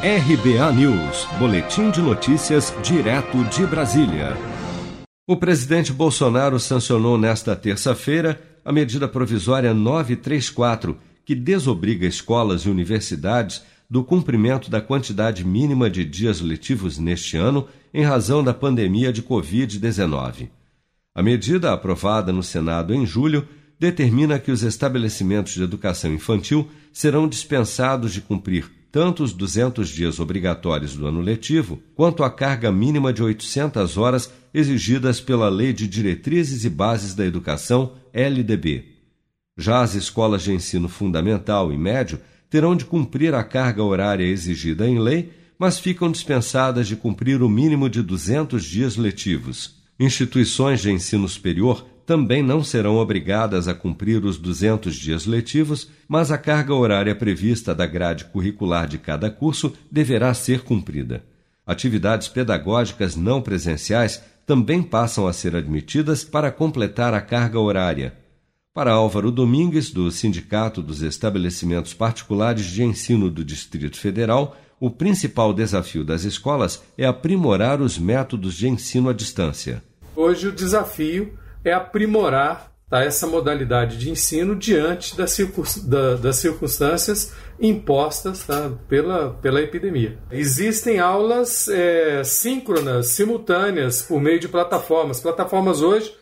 RBA News, Boletim de Notícias, direto de Brasília. O presidente Bolsonaro sancionou nesta terça-feira a medida provisória 934, que desobriga escolas e universidades do cumprimento da quantidade mínima de dias letivos neste ano em razão da pandemia de Covid-19. A medida, aprovada no Senado em julho, determina que os estabelecimentos de educação infantil serão dispensados de cumprir tanto os 200 dias obrigatórios do ano letivo, quanto a carga mínima de 800 horas exigidas pela Lei de Diretrizes e Bases da Educação, LDB. Já as escolas de ensino fundamental e médio terão de cumprir a carga horária exigida em lei, mas ficam dispensadas de cumprir o mínimo de 200 dias letivos. Instituições de ensino superior também não serão obrigadas a cumprir os 200 dias letivos, mas a carga horária prevista da grade curricular de cada curso deverá ser cumprida. Atividades pedagógicas não presenciais também passam a ser admitidas para completar a carga horária. Para Álvaro Domingues, do Sindicato dos Estabelecimentos Particulares de Ensino do Distrito Federal, o principal desafio das escolas é aprimorar os métodos de ensino à distância. Hoje o desafio é aprimorar tá, essa modalidade de ensino diante das, da, das circunstâncias impostas tá, pela, pela epidemia. Existem aulas é, síncronas, simultâneas, por meio de plataformas. Plataformas hoje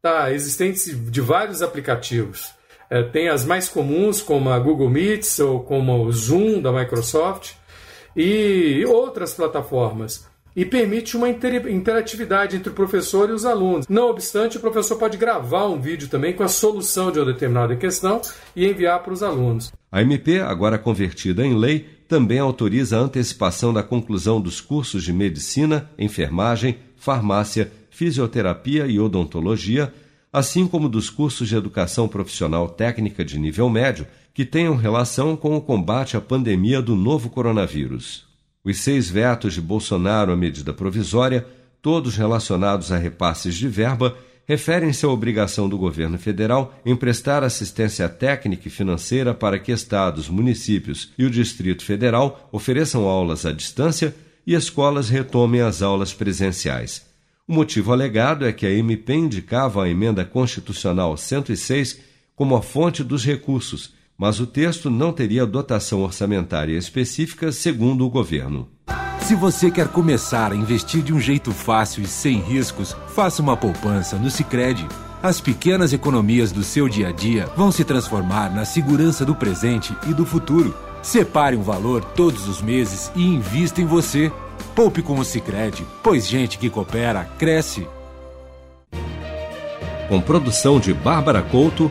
tá, existentes de vários aplicativos. É, tem as mais comuns, como a Google Meets ou como o Zoom da Microsoft, e outras plataformas e permite uma interatividade entre o professor e os alunos. Não obstante, o professor pode gravar um vídeo também com a solução de uma determinada questão e enviar para os alunos. A MP, agora convertida em lei, também autoriza a antecipação da conclusão dos cursos de medicina, enfermagem, farmácia, fisioterapia e odontologia, assim como dos cursos de educação profissional técnica de nível médio que tenham relação com o combate à pandemia do novo coronavírus. Os seis vetos de Bolsonaro à medida provisória, todos relacionados a repasses de verba, referem-se à obrigação do governo federal em prestar assistência técnica e financeira para que estados, municípios e o Distrito Federal ofereçam aulas à distância e escolas retomem as aulas presenciais. O motivo alegado é que a MP indicava a emenda constitucional 106 como a fonte dos recursos mas o texto não teria dotação orçamentária específica, segundo o governo. Se você quer começar a investir de um jeito fácil e sem riscos, faça uma poupança no Sicredi. As pequenas economias do seu dia a dia vão se transformar na segurança do presente e do futuro. Separe um valor todos os meses e invista em você. Poupe com o Sicredi, pois gente que coopera cresce. Com produção de Bárbara Couto,